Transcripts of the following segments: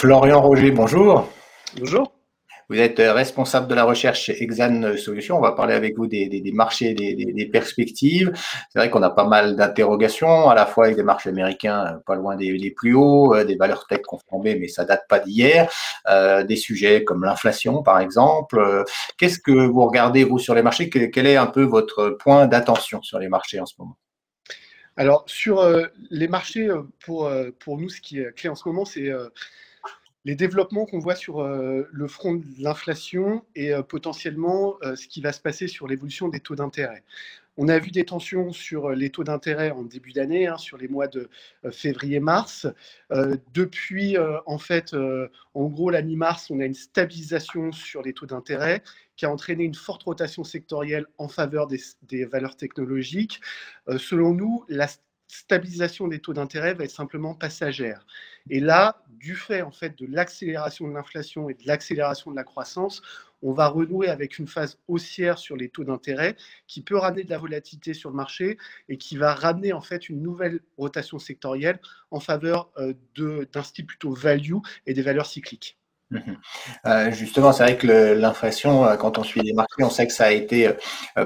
Florian Roger, bonjour. Bonjour. Vous êtes euh, responsable de la recherche chez Exane Solutions. On va parler avec vous des, marchés, des, des, perspectives. C'est vrai qu'on a pas mal d'interrogations, à la fois avec des marchés américains euh, pas loin des, plus hauts, euh, des valeurs tech flambé, mais ça date pas d'hier. des sujets comme l'inflation, par exemple. Qu'est-ce que vous regardez, vous, sur les marchés? Quel est un peu votre point d'attention sur les marchés en ce moment? Alors, sur les marchés, pour, pour nous, ce qui est clé en ce moment, c'est les développements qu'on voit sur euh, le front de l'inflation et euh, potentiellement euh, ce qui va se passer sur l'évolution des taux d'intérêt. On a vu des tensions sur les taux d'intérêt en début d'année, hein, sur les mois de février-mars. depuis, en fait, en gros, la mi-mars, on a une stabilisation sur les taux d'intérêt qui a entraîné une forte rotation sectorielle en faveur des, des valeurs technologiques. selon nous, la stabilisation des taux d'intérêt va être simplement passagère. Et là, du fait en fait de l'accélération de l'inflation et de l'accélération de la croissance, on va renouer avec une phase haussière sur les taux d'intérêt qui peut ramener de la volatilité sur le marché et qui va ramener en fait une nouvelle rotation sectorielle en faveur euh, d'un style plutôt value et des valeurs cycliques. Mmh euh, justement, c'est vrai que l'inflation, euh, quand on suit les marchés, on sait que ça a été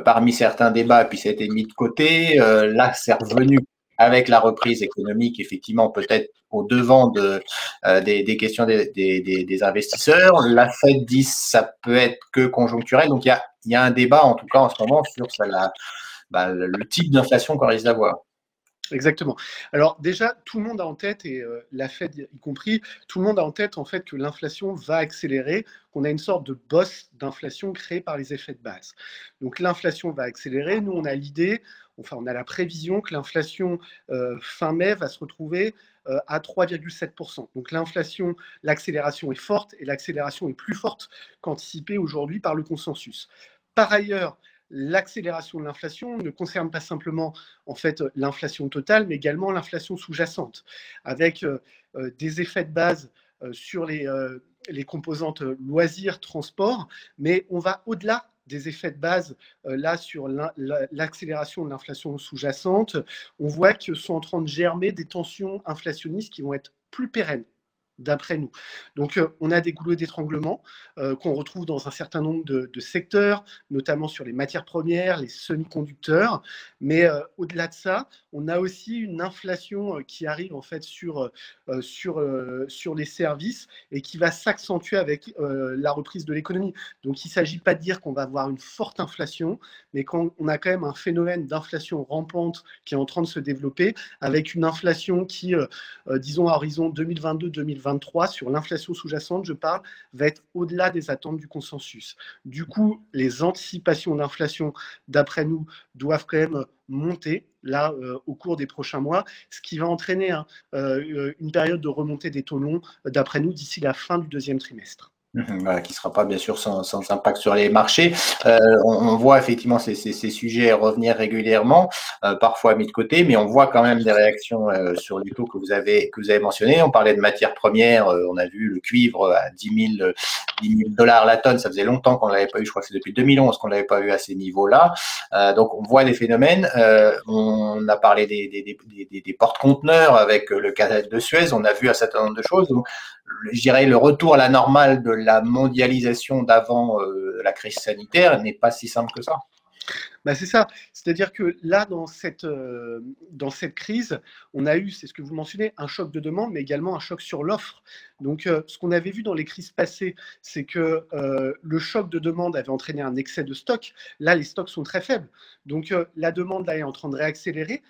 parmi certains débats, puis ça a été mis de côté. là, c'est revenu avec la reprise économique, effectivement, peut-être au devant de, euh, des, questions des, investisseurs. La Fed dit ça peut être que conjoncturel. Donc, il y a, y a, un débat, en tout cas en ce moment, sur la, bah, le type d'inflation qu'on risque d'avoir. Exactement. Alors déjà, tout le monde a en tête, et euh, la Fed y compris, tout le monde a en tête en fait que l'inflation va accélérer, qu'on a une sorte de bosse d'inflation créée par les effets de base. Donc l'inflation va accélérer. Nous, on a l'idée, enfin on a la prévision que l'inflation euh, fin mai va se retrouver euh, à 3,7%. Donc l'inflation, l'accélération est forte et l'accélération est plus forte qu'anticipée aujourd'hui par le consensus. Par ailleurs, l'accélération de l'inflation ne concerne pas simplement en fait l'inflation totale, mais également l'inflation sous-jacente, avec euh, euh, des effets de base euh, sur les, les composantes loisirs, transport, mais on va au-delà des effets de base là sur l'accélération de l'inflation sous-jacente. On voit que sont en train de germer des tensions inflationnistes qui vont être plus pérennes d'après nous. Donc, euh, on a des goulots d'étranglement euh, qu'on retrouve dans un certain nombre de, secteurs, notamment sur les matières premières, les semi-conducteurs. Mais euh, au-delà de ça, on a aussi une inflation qui arrive en fait sur, sur, sur les services et qui va s'accentuer avec la reprise de l'économie. Donc, il ne s'agit pas de dire qu'on va avoir une forte inflation, mais qu'on a quand même un phénomène d'inflation rampante qui est en train de se développer, avec une inflation qui, disons, à horizon 2022-2023, 23 sur l'inflation sous-jacente, je parle, va être au-delà des attentes du consensus. Du coup, les anticipations d'inflation, d'après nous, doivent quand même monter là euh, au cours des prochains mois, ce qui va entraîner hein, euh, une période de remontée des taux longs, d'après nous, d'ici la fin du deuxième trimestre. Mmh qui ne sera pas bien sûr sans, impact sur les marchés. Euh, on, voit effectivement ces, sujets revenir régulièrement, euh, parfois mis de côté, mais on voit quand même des réactions euh, sur les taux que vous avez que vous avez mentionnés. On parlait de matières premières, on a vu le cuivre à 10 000, 10 000 dollars la tonne. Ça faisait longtemps qu'on ne l'avait pas eu. Je crois que c'est depuis 2011 qu'on ne l'avait pas eu à ces niveaux-là. Euh, donc on voit des phénomènes. on a parlé des, des, porte-conteneurs avec le canal de Suez. On a vu un certain nombre de choses. Donc, je dirais, le retour à la normale de la mondialisation d'avant euh, la crise sanitaire n'est pas si simple que ça. Bah c'est ça. C'est-à-dire que là, dans cette, euh, dans cette crise, on a eu, c'est ce que vous mentionnez, un choc de demande, mais également un choc sur l'offre. Donc, euh, ce qu'on avait vu dans les crises passées, c'est que le choc de demande avait entraîné un excès de stock. Là, les stocks sont très faibles. Donc, la demande là, est en train de réaccélérer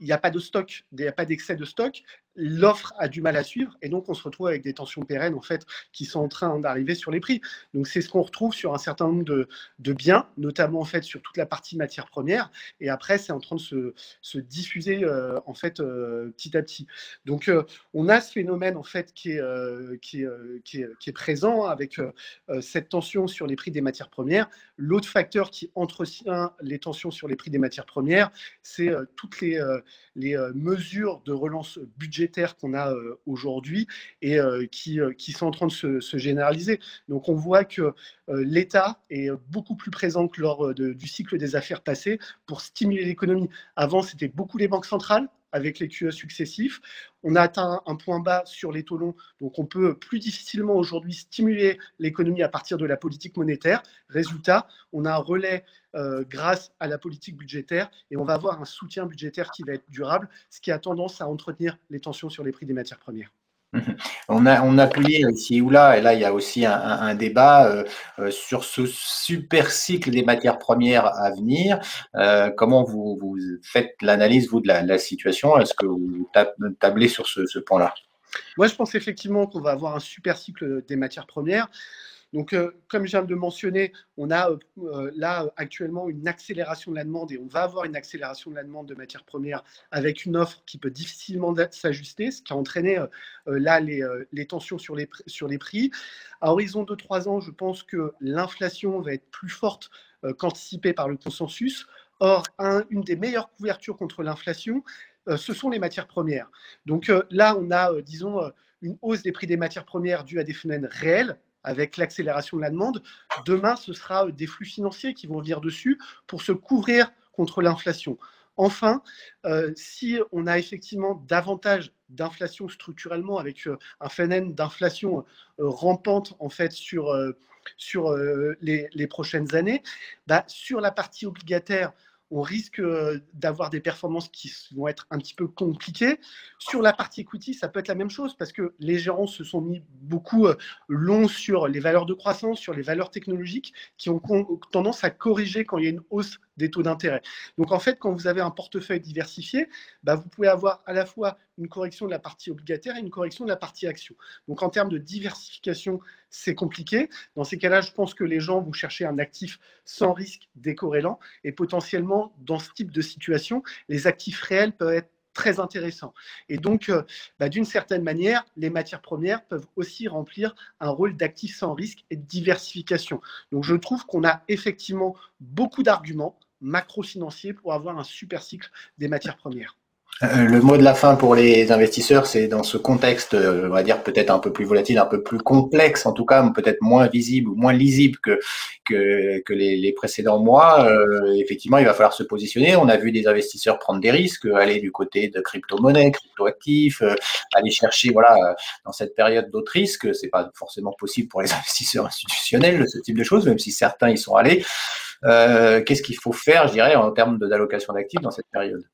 il n'y a pas de stock, il n'y a pas d'excès de stock, l'offre a du mal à suivre et donc on se retrouve avec des tensions pérennes en fait qui sont en train d'arriver sur les prix. Donc c'est ce qu'on retrouve sur un certain nombre de, biens, notamment en fait sur toute la partie matière première et après c'est en train de se, se diffuser euh, en fait euh, petit à petit. Donc euh, on a ce phénomène en fait qui est, présent avec cette tension sur les prix des matières premières. L'autre facteur qui entretient les tensions sur les prix des matières premières, c'est toutes les mesures de relance budgétaire qu'on a euh, aujourd'hui et euh, qui, euh, qui, sont en train de se, généraliser. Donc on voit que l'État est beaucoup plus présent que lors du cycle des affaires passées pour stimuler l'économie. Avant, c'était beaucoup les banques centrales avec les QE successifs. On a atteint un point bas sur les taux donc on peut plus difficilement aujourd'hui stimuler l'économie à partir de la politique monétaire. Résultat, on a un relais euh, grâce à la politique budgétaire et on va avoir un soutien budgétaire qui va être durable, ce qui a tendance à entretenir les tensions sur les prix des matières premières. On a, on a plié ici ou là, et là il y a aussi un, débat euh, euh, sur ce super cycle des matières premières à venir. Euh, comment vous, faites l'analyse, vous, de la, situation? Est-ce que vous tablez sur ce point-là? Moi, je pense effectivement qu'on va avoir un super cycle des matières premières. Donc, euh, comme je viens de le mentionner, on a euh, euh, là actuellement une accélération de la demande et on va avoir une accélération de la demande de matières premières avec une offre qui peut difficilement s'ajuster, ce qui a entraîné là les, tensions sur les, prix. À horizon de 3 ans, je pense que l'inflation va être plus forte qu'anticipée par le consensus. Or, une des meilleures couvertures contre l'inflation, ce sont les matières premières. Donc là, on a, disons, une hausse des prix des matières premières due à des phénomènes réels, avec l'accélération de la demande. Demain, ce sera euh, des flux financiers qui vont venir dessus pour se couvrir contre l'inflation. Enfin, euh, si on a effectivement davantage d'inflation structurellement, avec euh, un phénomène d'inflation rampante en fait sur, les, prochaines années, bah, sur la partie obligataire, on risque euh, d'avoir des performances qui vont être un petit peu compliquées. Sur la partie equity, ça peut être la même chose parce que les gérants se sont mis beaucoup euh, longs sur les valeurs de croissance, sur les valeurs technologiques qui ont tendance à corriger quand il y a une hausse des taux d'intérêt. Donc en fait, quand vous avez un portefeuille diversifié, bah, vous pouvez avoir à la fois une correction de la partie obligataire et une correction de la partie action. Donc en termes de diversification, c'est compliqué. Dans ces cas-là, je pense que les gens vont chercher un actif sans risque décorrélant et potentiellement, dans ce type de situation, les actifs réels peuvent être très intéressants. Et donc, euh, bah, d'une certaine manière, les matières premières peuvent aussi remplir un rôle d'actif sans risque et de diversification. Donc, je trouve qu'on a effectivement beaucoup d'arguments macro-financier pour avoir un super cycle des matières premières. Euh, le mot de la fin pour les investisseurs, c'est dans ce contexte, euh, on va dire peut-être un peu plus volatile, un peu plus complexe, en tout cas peut-être moins visible ou moins lisible que que, les, précédents mois. Euh, effectivement, il va falloir se positionner. On a vu des investisseurs prendre des risques, aller du côté de crypto-monnaies, crypto-actifs, aller chercher, voilà, dans cette période d'autres risques. C'est pas forcément possible pour les investisseurs institutionnels ce type de choses, même si certains y sont allés. Qu'est-ce qu'il faut faire, je dirais, en termes d'allocation d'actifs dans cette période?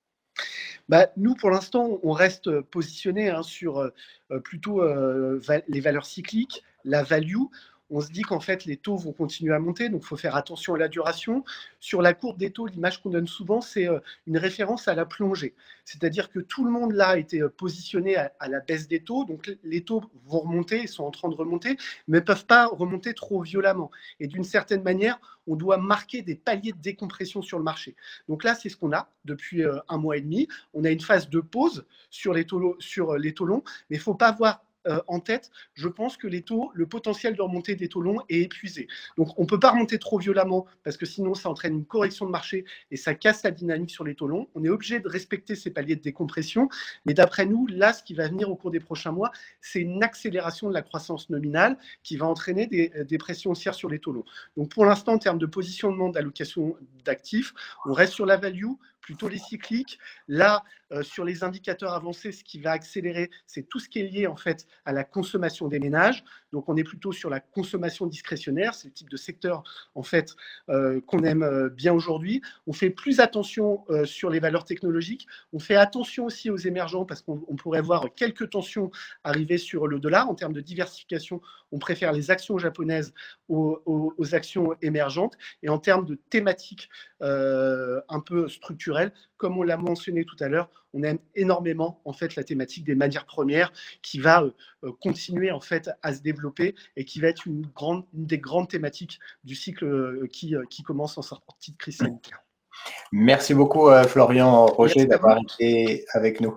Bah, nous, pour l'instant, on reste positionné hein, sur euh, plutôt euh, les valeurs cycliques, la value on se dit qu'en fait, les taux vont continuer à monter, donc il faut faire attention à la duration. Sur la courbe des taux, l'image qu'on donne souvent, c'est euh, une référence à la plongée. C'est-à-dire que tout le monde là a été euh, positionné à, la baisse des taux, donc les taux vont remonter, ils sont en train de remonter, mais ne peuvent pas remonter trop violemment. Et d'une certaine manière, on doit marquer des paliers de décompression sur le marché. Donc là, c'est ce qu'on a depuis euh, un mois et demi. On a une phase de pause sur les taux, sur les taux longs, mais il ne faut pas voir euh, en tête, je pense que les taux, le potentiel de remontée des taux longs est épuisé. Donc on ne peut pas remonter trop violemment parce que sinon ça entraîne une correction de marché et ça casse la dynamique sur les taux longs. On est obligé de respecter ces paliers de décompression. Mais d'après nous, là, ce qui va venir au cours des prochains mois, c'est une accélération de la croissance nominale qui va entraîner des, euh, des pressions haussières sur les taux longs. Donc pour l'instant, en termes de positionnement d'allocation d'actifs, on reste sur la value plutôt les cycliques. Là, euh, sur les indicateurs avancés, ce qui va accélérer, c'est tout ce qui est lié en fait à la consommation des ménages. Donc, on est plutôt sur la consommation discrétionnaire. C'est le type de secteur en fait euh, qu'on aime euh, bien aujourd'hui. On fait plus attention sur les valeurs technologiques. On fait attention aussi aux émergents parce qu'on pourrait voir quelques tensions arriver sur le dollar en termes de diversification. On préfère les actions japonaises aux, aux actions émergentes et en termes de thématiques un peu structurelles comme on l'a mentionné tout à l'heure, on aime énormément en fait la thématique des matières premières qui va euh, euh, continuer en fait à se développer et qui va être une, grande, des grandes thématiques du cycle euh, qui, qui commence en sortie de crise sanitaire. Merci beaucoup Florian Roger d'avoir été avec nous.